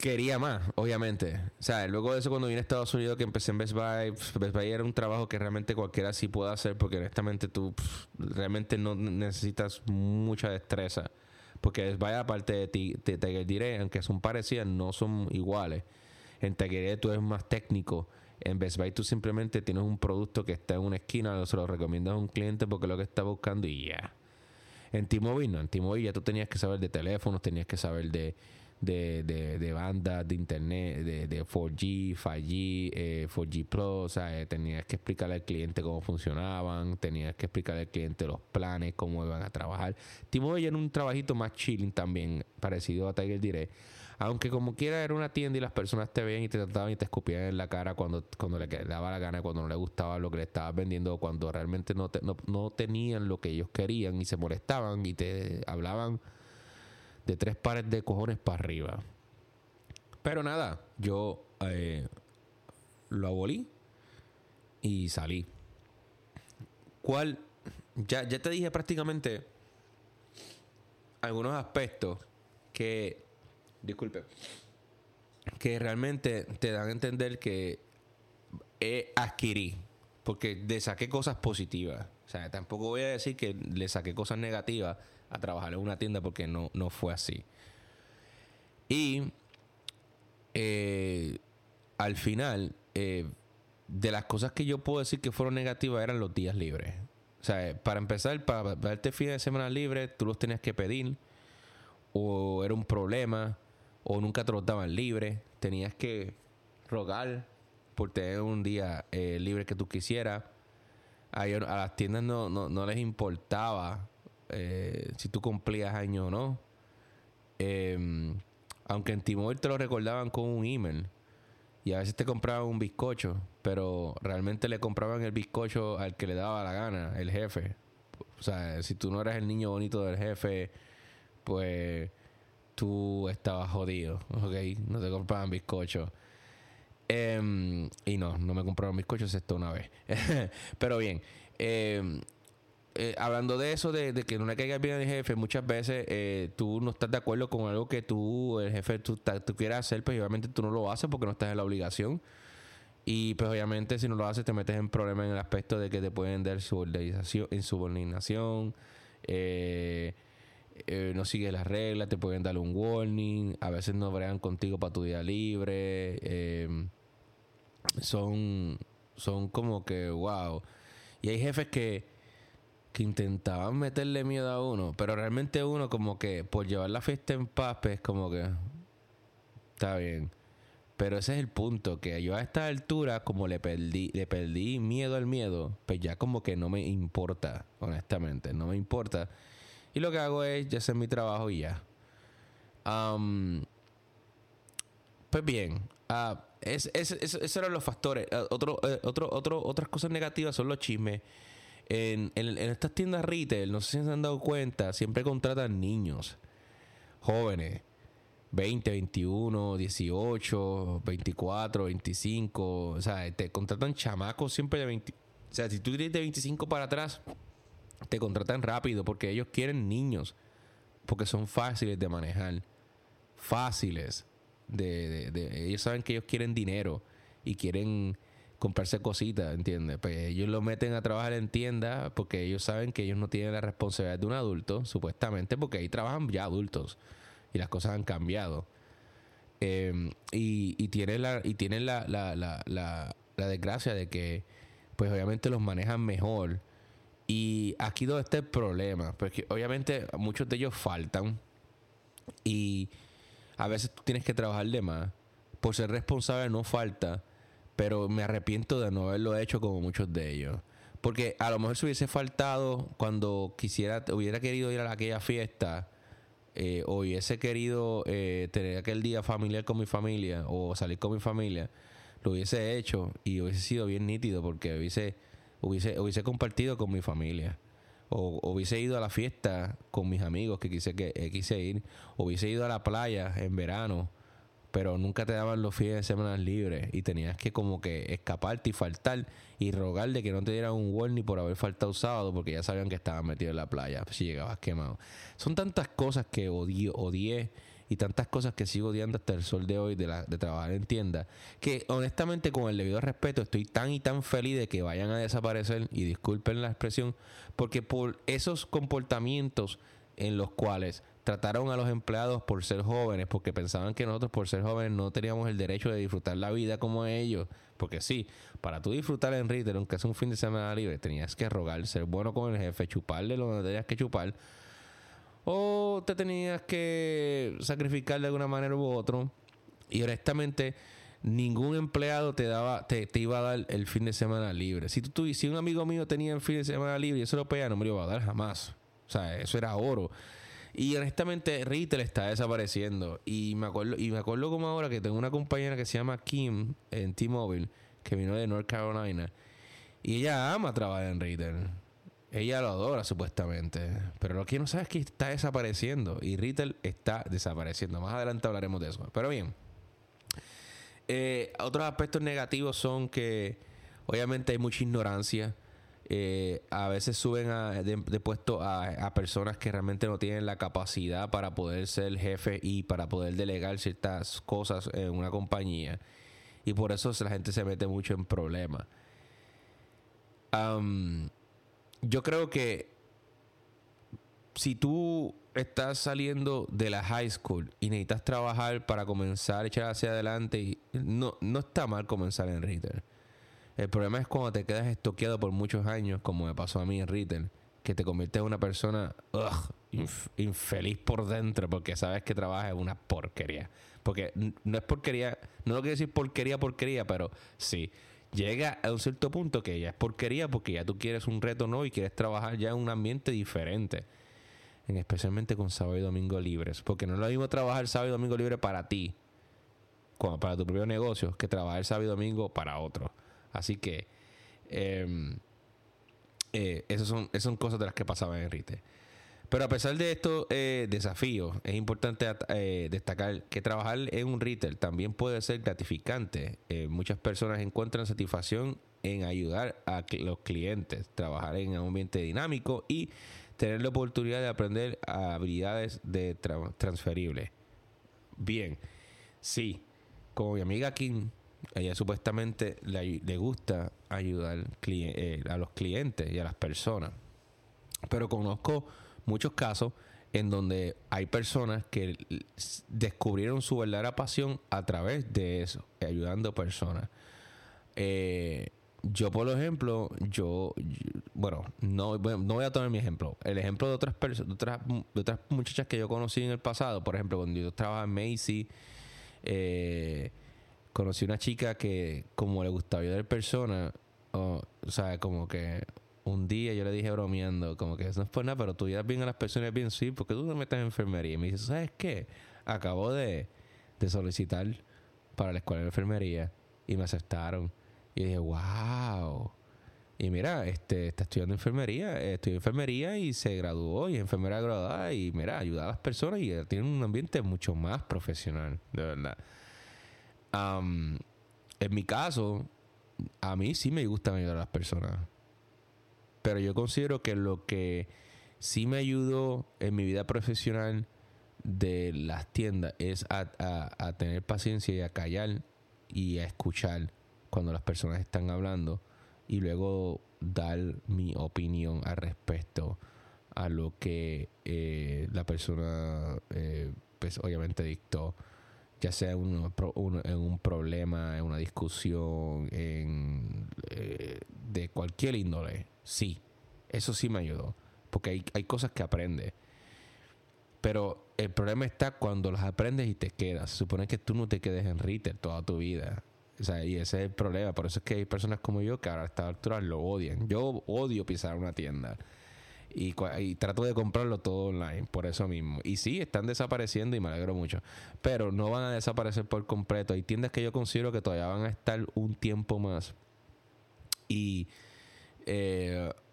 quería más, obviamente. O sea, luego de eso cuando vine a Estados Unidos que empecé en Best Buy, Best Buy era un trabajo que realmente cualquiera sí puede hacer porque honestamente tú realmente no necesitas mucha destreza. Porque Best Buy aparte de, ti, te diré, aunque son parecidas, no son iguales. En Tiger tú eres más técnico. En Best Buy tú simplemente tienes un producto que está en una esquina, se lo recomiendas a un cliente porque es lo que está buscando y ya. En T-Mobile no, en T-Mobile ya tú tenías que saber de teléfonos, tenías que saber de de, de, de bandas de internet, de, de 4G, 5G, 4G Plus, o sea, tenías que explicarle al cliente cómo funcionaban, tenías que explicarle al cliente los planes, cómo iban a trabajar. T-Mobile era un trabajito más chilling también, parecido a Tiger Direct. Aunque como quiera era una tienda y las personas te ven y te trataban y te escupían en la cara cuando, cuando le daba la gana, cuando no le gustaba lo que le estabas vendiendo, cuando realmente no, no, no tenían lo que ellos querían y se molestaban y te hablaban de tres pares de cojones para arriba. Pero nada, yo eh, lo abolí y salí. ¿Cuál? Ya, ya te dije prácticamente algunos aspectos que, disculpe, que realmente te dan a entender que adquirí, porque le saqué cosas positivas. O sea, tampoco voy a decir que le saqué cosas negativas a trabajar en una tienda porque no, no fue así. Y eh, al final, eh, de las cosas que yo puedo decir que fueron negativas eran los días libres. O sea, para empezar, para darte fin de semana libre, tú los tenías que pedir, o era un problema, o nunca te los daban libre. Tenías que rogar por tener un día eh, libre que tú quisieras. A, a las tiendas no, no, no les importaba eh, si tú cumplías año o no. Em, aunque en Timor te lo recordaban con un email. Y a veces te compraban un bizcocho, pero realmente le compraban el bizcocho al que le daba la gana, el jefe. O sea, si tú no eras el niño bonito del jefe, pues tú estabas jodido, [LAUGHS] ¿ok? No te compraban bizcocho. Em, y no, no me compraron mis coches esto una vez. [LAUGHS] Pero bien, em, eh, hablando de eso, de, que no le caiga bien al jefe, muchas veces eh, tú no estás de acuerdo con algo que tú, el jefe, tú, quieras hacer, pues obviamente tú no lo haces porque no estás en la obligación. Y pues obviamente si no lo haces te metes en problemas en el aspecto de que te pueden dar subordinación, insubordinación, eh, eh, no sigues las reglas, te pueden dar un warning, a veces no bregan contigo para tu día libre. Eh, son, son como que, wow. Y hay jefes que, que intentaban meterle miedo a uno, pero realmente uno como que por llevar la fiesta en paz, pues como que está bien. Pero ese es el punto, que yo a esta altura, como le perdí, le perdí miedo al miedo, pues ya como que no me importa, honestamente, no me importa. Y lo que hago es ya hacer mi trabajo y ya. pues bien, uh, es, esos eran los factores. Uh, otro, eh, otro, otro, otras cosas negativas son los chismes. En, en, estas tiendas retail, no sé si se han dado cuenta, siempre contratan niños, jóvenes, 20, 21, 18, 24, 25. O sea, te contratan chamacos siempre de 20. O sea, si tú tienes de 25 para atrás, te contratan rápido porque ellos quieren niños. Porque son fáciles de manejar. Fáciles. De, de, ellos saben que ellos quieren dinero y quieren comprarse cositas, ¿entiendes? Pues ellos lo meten a trabajar en tiendas porque ellos saben que ellos no tienen la responsabilidad de un adulto, supuestamente, porque ahí trabajan ya adultos y las cosas han cambiado. Em, y, y tienen, la, y tienen la, la, la, la, desgracia de que, pues obviamente los manejan mejor. Y aquí donde está el problema, porque obviamente muchos de ellos faltan y a veces tú tienes que trabajar de más. Por ser responsable no falta, pero me arrepiento de no haberlo hecho como muchos de ellos. Porque a lo mejor se hubiese faltado cuando quisiera, hubiera querido ir a aquella fiesta eh, o hubiese querido eh, tener aquel día familiar con mi familia o salir con mi familia, lo hubiese hecho y hubiese sido bien nítido porque hubiese, hubiese, hubiese compartido con mi familia. O, hubiese ido a la fiesta con mis amigos que quise, que, eh, ir. O hubiese ido a la playa en verano pero nunca te daban los fines de semana libres y tenías que como que escaparte y faltar y rogar de que no te dieran un warning por haber faltado sábado porque ya sabían que estabas metido en la playa si llegabas quemado. Son tantas cosas que odio, odié y tantas cosas que sigo odiando hasta el sol de hoy de, la, de trabajar en tienda que honestamente con el debido respeto estoy tan y tan feliz de que vayan a desaparecer y disculpen la expresión porque por esos comportamientos en los cuales trataron a los empleados por ser jóvenes, porque pensaban que nosotros por ser jóvenes no teníamos el derecho de disfrutar la vida como ellos. Porque sí, para tú disfrutar en retail, aunque es un fin de semana libre, tenías que rogar, ser bueno con el jefe, chuparle lo que tenías que chupar. O te tenías que sacrificar de alguna manera u otro. Y honestamente, ningún empleado te daba, te, iba a dar el fin de semana libre. Si tú, si un amigo mío tenía el fin de semana libre y eso lo pedía, no me lo iba a dar jamás. O sea, eso era oro. Y honestamente, retail está desapareciendo. Y me acuerdo, y me acuerdo como ahora que tengo una compañera que se llama Kim en T-Mobile, que vino de North Carolina. Y ella ama trabajar en retail. Ella lo adora supuestamente. Pero lo que no sabe es que está desapareciendo. Y retail está desapareciendo. Más adelante hablaremos de eso. Pero bien. Eh, otros aspectos negativos son que obviamente hay mucha ignorancia eh, a veces suben a, de, puesto a, personas que realmente no tienen la capacidad para poder ser jefe y para poder delegar ciertas cosas en una compañía. Y por eso la gente se mete mucho en problemas. yo creo que si tú estás saliendo de la high school y necesitas trabajar para comenzar a echar hacia adelante, no, no está mal comenzar en retail. El problema es cuando te quedas estoqueado por muchos años, como me pasó a mí en retail, que te conviertes en una persona infeliz por dentro porque sabes que trabajas en una porquería. Porque no es porquería, no lo quiero decir porquería, porquería, pero sí. Llega a un cierto punto que ya es porquería porque ya tú quieres un reto nuevo y quieres trabajar ya en un ambiente diferente. En, especialmente con sábado y domingo libres. Porque no es lo mismo trabajar sábado y domingo libre para ti, como para tu propio negocio, que trabajar sábado y domingo para otro. Así que eh, eh, esas, son, son cosas de las que pasaban en Rite. Pero a pesar de estos eh, desafíos, es importante eh, destacar que trabajar en un retail también puede ser gratificante. Muchas personas encuentran satisfacción en ayudar a los clientes, trabajar en un ambiente dinámico y tener la oportunidad de aprender habilidades de transferibles. Bien, sí, como mi amiga Kim, ella supuestamente le, gusta ayudar a los clientes y a las personas. Pero conozco muchos casos en donde hay personas que descubrieron su verdadera pasión a través de eso, ayudando personas. Eh, yo, por ejemplo, yo, bueno, no, no voy a tomar mi ejemplo. El ejemplo de otras personas, otras, de otras muchachas que yo conocí en el pasado, por ejemplo, cuando yo trabajaba en Macy, eh, conocí una chica que, como le gustaba ayudar personas, o sea, como que un día yo le dije bromeando, como que no es por nada, pero tú ya bien a las personas bien, sí, porque tú no metes en enfermería. Y me dice, ¿sabes qué? Acabo de, solicitar para la escuela de enfermería y me aceptaron. Y dije, wow. Y mira, este, está estudiando enfermería, estudió enfermería y se graduó y es enfermera graduada y mira, ayuda a las personas y tiene un ambiente mucho más profesional, de verdad. En mi caso, a mí sí me gusta ayudar a las personas. Pero yo considero que lo que sí me ayudó en mi vida profesional de las tiendas es a, tener paciencia y a callar y a escuchar cuando las personas están hablando y luego dar mi opinión al respecto a lo que eh, la persona eh, pues obviamente dictó ya sea en un problema, en una discusión, en, eh, de cualquier índole. Sí, eso sí me ayudó. Porque hay, hay cosas que aprendes. Pero el problema está cuando las aprendes y te quedas. Se supone que tú no te quedes en retail toda tu vida. O sea, y ese es el problema. Por eso es que hay personas como yo que ahora a esta altura lo odian. Yo odio pisar una tienda. Y, trato de comprarlo todo online, por eso mismo. Y sí, están desapareciendo y me alegro mucho. Pero no van a desaparecer por completo. Hay tiendas que yo considero que todavía van a estar un tiempo más. Y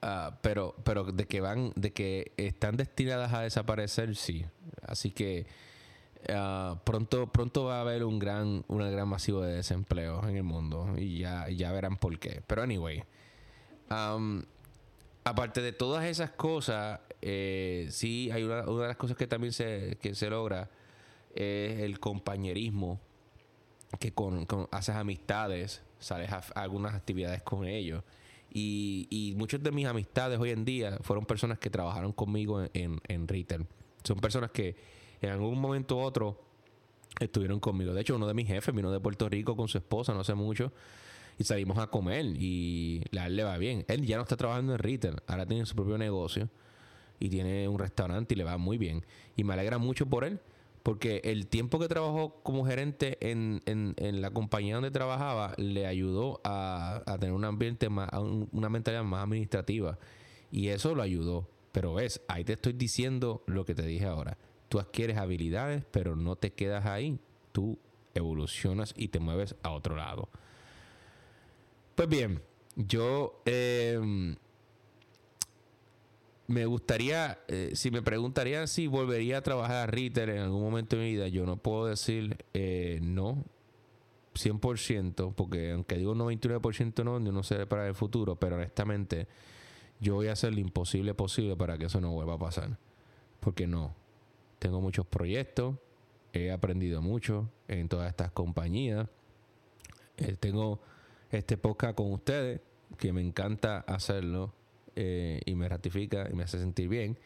ah, pero, pero de que van, de que están destinadas a desaparecer, sí. Así que ah, pronto, pronto va a haber un gran, un gran masivo de desempleo en el mundo y ya, ya verán por qué. Pero anyway, aparte de todas esas cosas, eh, sí hay una, una, de las cosas que también se, que se logra es el compañerismo que con, haces amistades, sales a algunas actividades con ellos y, y muchas de mis amistades hoy en día fueron personas que trabajaron conmigo en, en. Son personas que en algún momento u otro estuvieron conmigo. De hecho, uno de mis jefes vino de Puerto Rico con su esposa no sé mucho y salimos a comer y a él le va bien. Él ya no está trabajando en retail, ahora tiene su propio negocio y tiene un restaurante y le va muy bien. Y me alegra mucho por él porque el tiempo que trabajó como gerente en, en, la compañía donde trabajaba le ayudó a, tener un ambiente más, una mentalidad más administrativa. Y eso lo ayudó. Pero ves, ahí te estoy diciendo lo que te dije ahora. Tú adquieres habilidades, pero no te quedas ahí. Tú evolucionas y te mueves a otro lado. Pues bien, yo eh, me gustaría, eh, si me preguntarían si volvería a trabajar a retail en algún momento de mi vida, yo no puedo decir eh, no, 100%, porque aunque digo 99% no, no sé para el futuro, pero honestamente yo voy a hacer lo imposible posible para que eso no vuelva a pasar. Porque no, tengo muchos proyectos, he aprendido mucho en todas estas compañías, eh, tengo este podcast con ustedes, que me encanta hacerlo eh, y me ratifica y me hace sentir bien.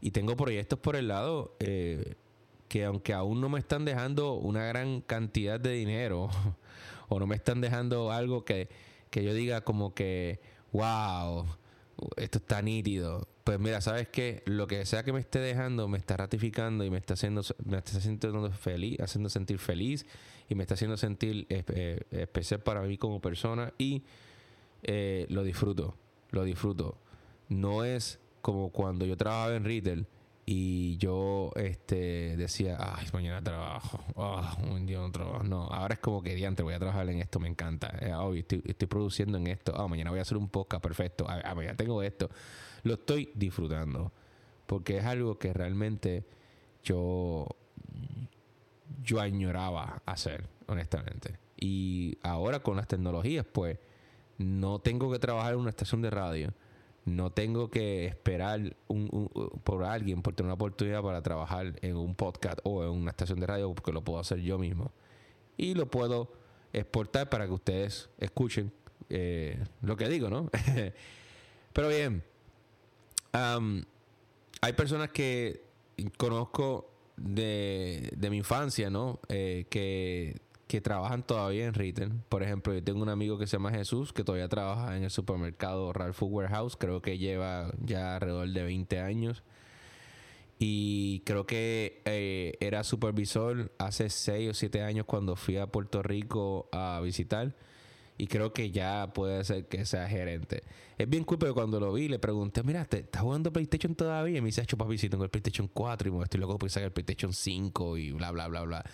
Y tengo proyectos por el lado eh, que aunque aún no me están dejando una gran cantidad de dinero [LAUGHS] o no me están dejando algo que, que yo diga como que, wow, esto está nítido. Pues mira, ¿sabes qué? Lo que sea que me esté dejando me está ratificando y me está haciendo, me está haciendo feliz, haciendo sentir feliz y me está haciendo sentir eh, especial para mí como persona y lo disfruto lo disfruto. No es como cuando yo trabajaba en retail y yo este decía, ay, mañana trabajo, ah, un día no trabajo. No, ahora es como que diante voy a trabajar en esto, me encanta. Eh, hoy estoy, produciendo en esto, ah, mañana voy a hacer un podcast, perfecto. Ah, mañana tengo esto. Lo estoy disfrutando. porque es algo que realmente yo, yo añoraba hacer, honestamente. Y ahora con las tecnologías, pues, no tengo que trabajar en una estación de radio. No tengo que esperar por alguien por tener una oportunidad para trabajar en un podcast o en una estación de radio porque lo puedo hacer yo mismo. Y lo puedo exportar para que ustedes escuchen eh, lo que digo, ¿no? [LAUGHS] Pero bien, hay personas que conozco de, de mi infancia, ¿no? Eh, que, que trabajan todavía en retail. Por ejemplo, yo tengo un amigo que se llama Jesús, que todavía trabaja en el supermercado Ralph Food Warehouse. Creo que lleva ya alrededor de 20 años. Y creo que eh, era supervisor hace 6 o 7 años cuando fui a Puerto Rico a visitar y creo que ya puede ser que sea gerente. Es bien cool, pero cuando lo vi le pregunté, mira, ¿estás jugando PlayStation todavía? Y me dice, papi, sí, tengo el PlayStation 4 y me estoy loco por sacar el PlayStation 5 y bla, bla, bla, bla.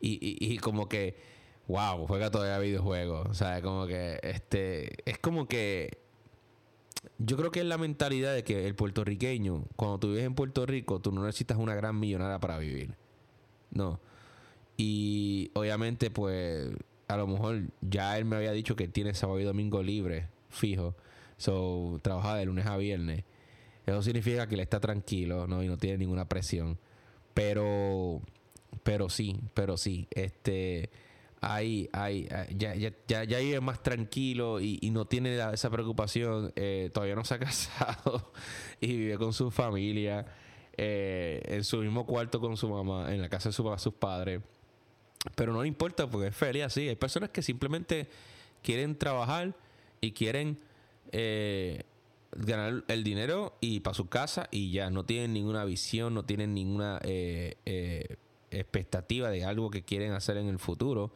Y, y, y como que, wow, juega todavía videojuegos. O sea, como que, este, es como que, yo creo que es la mentalidad de que el puertorriqueño, cuando tú vives en Puerto Rico, tú no necesitas una gran millonada para vivir. No. Y obviamente, pues a lo mejor ya él me había dicho que tiene sábado y domingo libre, fijo. So, trabaja de lunes a viernes. Eso significa que él está tranquilo, ¿no? Y no tiene ninguna presión. Pero, pero sí, pero sí. Este, hay, hay, ya, ya, ya, ya vive más tranquilo y, no tiene esa preocupación. Eh, todavía no se ha [LAUGHS] casado y vive con su familia. Eh, en su mismo cuarto con su mamá, en la casa de su, sus padres. Pero no le importa porque es feliz así. Hay personas que simplemente quieren trabajar y quieren eh, ganar el dinero y para su casa y ya no tienen ninguna visión, no tienen ninguna expectativa de algo que quieren hacer en el futuro.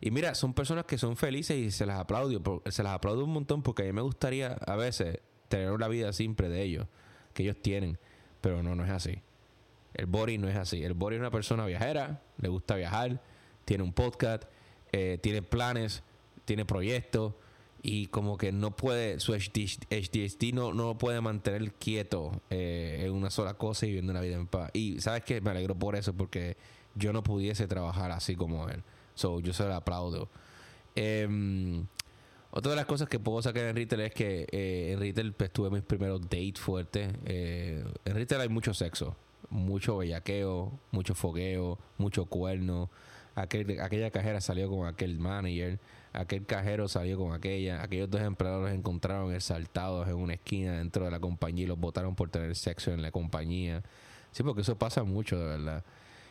Y mira, son personas que son felices y se las aplaudo, se las aplaudo un montón porque a mí me gustaría a veces tener una vida simple de ellos, que ellos tienen, pero no, no es así. El Bori no es así. El Bori es una persona viajera, le gusta viajar, tiene un podcast, eh, tiene planes, tiene proyectos y como que no puede, su HDSD no, no puede mantener quieto eh, en una sola cosa y viviendo una vida en paz. Y sabes que me alegro por eso porque yo no pudiese trabajar así como él. So, yo se lo aplaudo. Em, otra de las cosas que puedo sacar en retail es que eh, en retail pues, tuve mis primeros dates fuertes. en retail hay mucho sexo mucho bellaqueo, mucho fogueo, mucho cuerno. Aquel, aquella cajera salió con aquel manager, aquel cajero salió con aquella, aquellos dos empleados los encontraron exaltados en una esquina dentro de la compañía y los votaron por tener sexo en la compañía. Sí, porque eso pasa mucho, de verdad.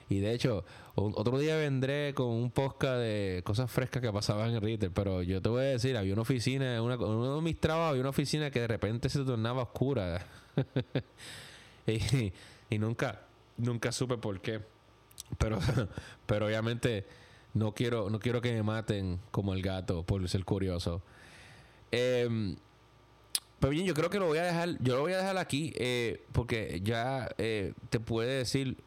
Y de hecho, otro día vendré con un podcast de cosas frescas que pasaban en Ritter, pero yo te voy a decir, había una oficina, una, uno de mis trabajos había una oficina que de repente se tornaba oscura. [LAUGHS] y, y nunca, nunca supe por qué. Pero, [LAUGHS] pero obviamente no quiero, no quiero que me maten como el gato por ser curioso. Eh, pero bien, yo creo que lo voy a dejar, yo lo voy a dejar aquí, eh, porque ya eh, te puede decir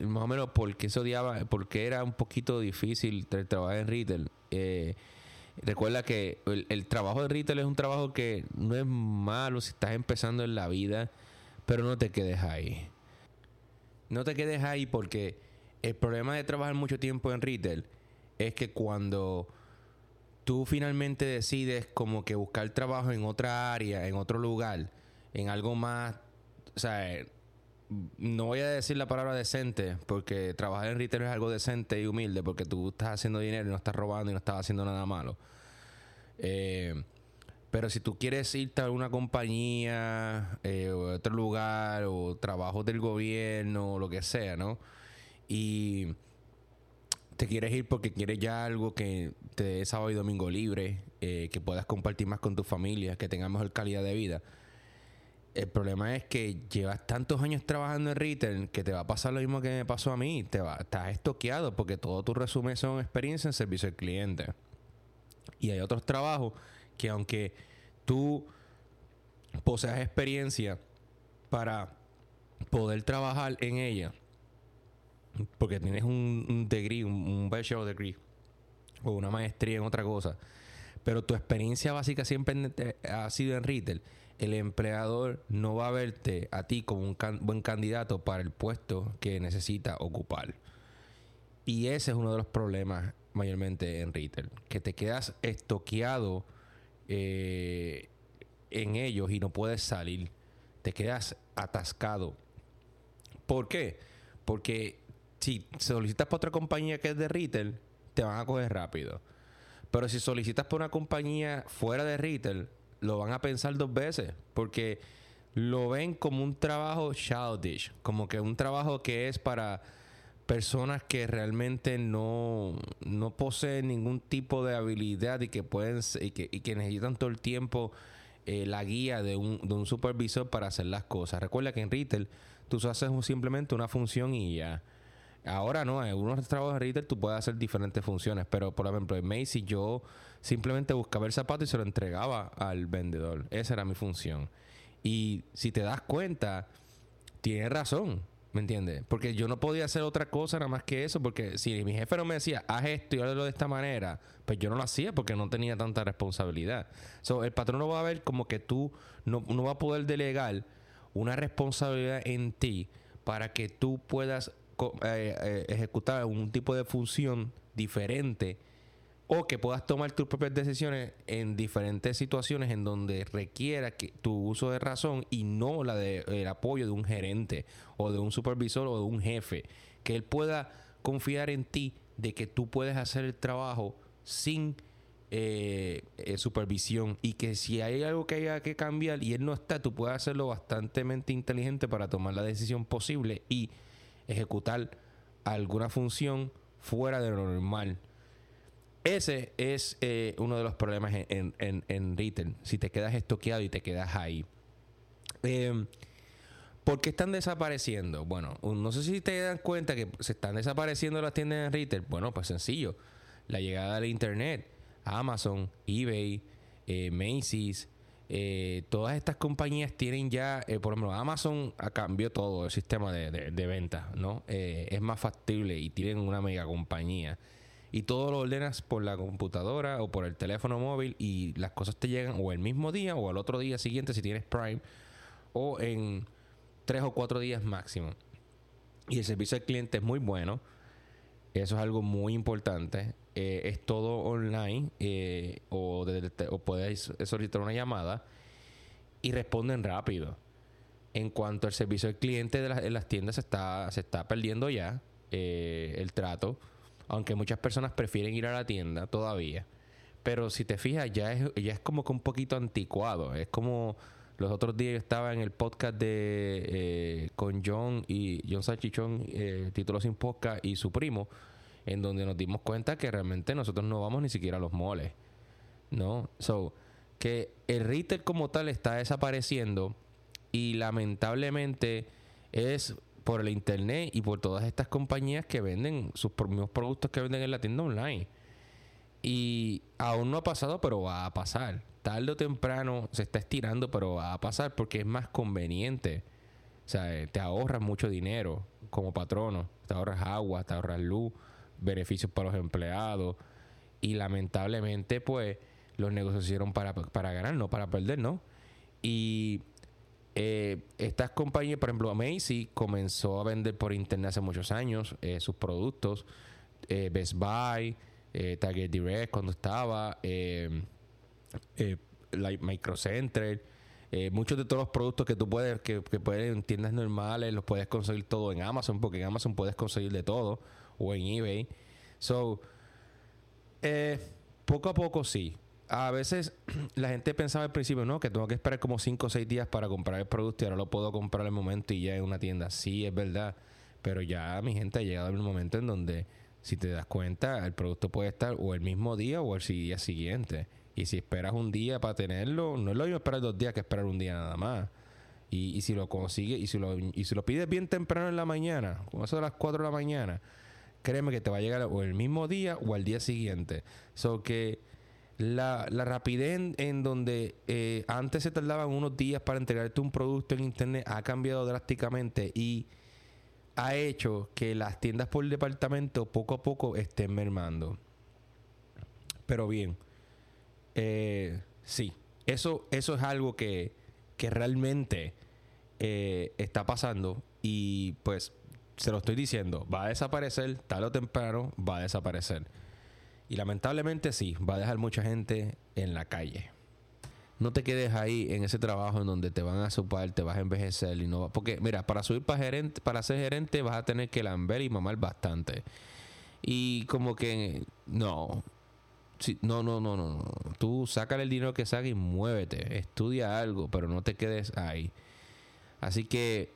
más o menos por qué se odiaba, porque era un poquito difícil trabajar en retail. recuerda que el, el, trabajo de retail es un trabajo que no es malo si estás empezando en la vida pero no te quedes ahí. No te quedes ahí porque el problema de trabajar mucho tiempo en retail es que cuando tú finalmente decides como que buscar trabajo en otra área, en otro lugar, en algo más, o sea, no voy a decir la palabra decente, porque trabajar en retail es algo decente y humilde, porque tú estás haciendo dinero y no estás robando y no estás haciendo nada malo. Eh, pero si tú quieres irte a alguna compañía eh, o a otro lugar o trabajo del gobierno o lo que sea, ¿no? Y te quieres ir porque quieres ya algo que te dé sábado y domingo libre, eh, que puedas compartir más con tu familia, que tengas mejor calidad de vida. El problema es que llevas tantos años trabajando en retail que te va a pasar lo mismo que me pasó a mí. Te va, estás estoqueado porque todo tu resumen son experiencia en servicio al cliente. Y hay otros trabajos que aunque tú poseas experiencia para poder trabajar en ella, porque tienes un, degree, un, bachelor degree o una maestría en otra cosa, pero tu experiencia básica siempre ha sido en retail, el empleador no va a verte a ti como un buen candidato para el puesto que necesita ocupar. Y ese es uno de los problemas mayormente en retail, que te quedas estoqueado eh, en ellos y no puedes salir, te quedas atascado. ¿Por qué? Porque si solicitas para otra compañía que es de retail, te van a coger rápido. Pero si solicitas para una compañía fuera de retail, lo van a pensar dos veces. Porque lo ven como un trabajo childish. Como que un trabajo que es para personas que realmente no, no poseen ningún tipo de habilidad y que pueden y que, y que necesitan todo el tiempo eh, la guía de un, de un supervisor para hacer las cosas. Recuerda que en retail tú haces simplemente una función y ya. Ahora no, en algunos trabajos de retail tú puedes hacer diferentes funciones, pero por ejemplo en Macy yo simplemente buscaba el zapato y se lo entregaba al vendedor. Esa era mi función. Y si te das cuenta, tiene razón, ¿me entiendes? Porque yo no podía hacer otra cosa nada más que eso, porque si mi jefe no me decía, haz esto y hazlo de esta manera, pues yo no lo hacía porque no tenía tanta responsabilidad. So, el patrón no va a ver como que tú no, no va a poder delegar una responsabilidad en ti para que tú puedas eh, eh, ejecutar un tipo de función diferente o que puedas tomar tus propias decisiones en diferentes situaciones en donde requiera que tu uso de razón y no la de el apoyo de un gerente o de un supervisor o de un jefe. Que él pueda confiar en ti de que tú puedes hacer el trabajo sin eh, supervisión. Y que si hay algo que haya que cambiar y él no está, tú puedes hacerlo bastante inteligente para tomar la decisión posible y ejecutar alguna función fuera de lo normal. Ese es eh, uno de los problemas en, en, retail. Si te quedas estoqueado y te quedas ahí. Eh, ¿Por qué están desapareciendo? Bueno, no sé si te dan cuenta que se están desapareciendo las tiendas en retail. Bueno, pues sencillo. La llegada del internet, Amazon, eBay, eh, Macy's, eh, todas estas compañías tienen ya, eh, por ejemplo, Amazon cambió todo el sistema de, de, venta, ¿no? Eh, es más factible y tienen una mega compañía. Y todo lo ordenas por la computadora o por el teléfono móvil y las cosas te llegan o el mismo día o al otro día siguiente si tienes Prime o en tres o cuatro días máximo. Y el servicio al cliente es muy bueno. Eso es algo muy importante. Eh, es todo online eh, o, o podéis solicitar una llamada y responden rápido. En cuanto al servicio al cliente de, las tiendas se está, se está perdiendo ya eh, el trato, aunque muchas personas prefieren ir a la tienda todavía. Pero si te fijas, ya es, ya es como que un poquito anticuado. Es como los otros días yo estaba en el podcast de con John y John Sachichón, título sin podcast, y su primo en donde nos dimos cuenta que realmente nosotros no vamos ni siquiera a los moles. ¿No? So, que el retail como tal está desapareciendo y lamentablemente es por el internet y por todas estas compañías que venden sus mismos productos que venden en la tienda online. Y aún no ha pasado, pero va a pasar. Tarde o temprano se está estirando, pero va a pasar porque es más conveniente. O sea, te ahorras mucho dinero como patrono. Te ahorras agua, te ahorras luz beneficios para los empleados. Y lamentablemente, pues, los negocios hicieron para, para ganar, no para perder, ¿no? Y eh, estas compañías, por ejemplo, Macy comenzó a vender por internet hace muchos años eh, sus productos. Eh, Best Buy, Target Direct cuando estaba, Micro Center. muchos de todos los productos que tú puedes, que, que puedes en tiendas normales, los puedes conseguir todo en Amazon, porque en Amazon puedes conseguir de todo o en eBay. So, eh, poco a poco sí. A veces [CLEARS THROAT] la gente pensaba al principio, no, que tengo que esperar como 5 o 6 días para comprar el producto y ahora lo puedo comprar el momento y ya en una tienda. Sí, es verdad. Pero ya mi gente ha llegado el momento en donde, si te das cuenta, el producto puede estar o el mismo día o el día siguiente. Y si esperas un día para tenerlo, no es lo mismo esperar dos días que esperar un día nada más. Y, y si lo consigues, y si lo, y si lo pides bien temprano en la mañana, como eso de las 4 de la mañana, créeme que te va a llegar o el mismo día o al día siguiente. So que la, rapidez en, donde eh, antes se tardaban unos días para entregarte un producto en internet ha cambiado drásticamente y ha hecho que las tiendas por departamento poco a poco estén mermando. Pero bien, eh, sí, eso, eso es algo que que realmente eh, está pasando y pues se lo estoy diciendo, va a desaparecer, tarde o temprano va a desaparecer. Y lamentablemente sí, va a dejar mucha gente en la calle. No te quedes ahí en ese trabajo en donde te van a supar, te vas a envejecer y no porque mira, para subir para gerente, para ser gerente vas a tener que lamber y mamar bastante. Y como que no, no, no, no, no, no. Tú sácale el dinero que saques y muévete. Estudia algo, pero no te quedes ahí. Así que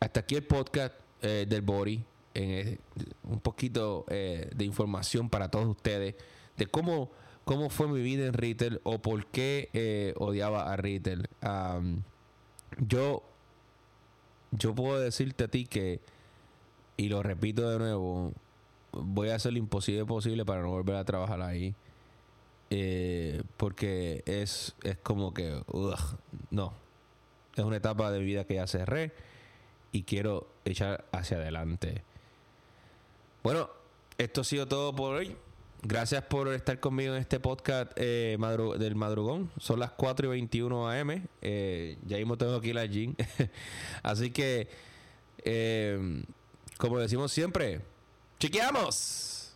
hasta aquí el podcast eh, del Bori. En, un poquito eh, de información para todos ustedes de cómo, cómo fue mi vida en retail o por qué eh, odiaba a retail. yo, yo puedo decirte a ti que, y lo repito de nuevo, voy a hacer lo imposible posible para no volver a trabajar ahí. Eh, porque es, es como que, no, es una etapa de vida que ya cerré y quiero echar hacia adelante. Bueno, esto ha sido todo por hoy. Gracias por estar conmigo en este podcast eh, del madrugón. Son las 4 y 21 AM. Eh, ya mismo tengo aquí la jean. Así que, como decimos siempre, ¡Chequeamos!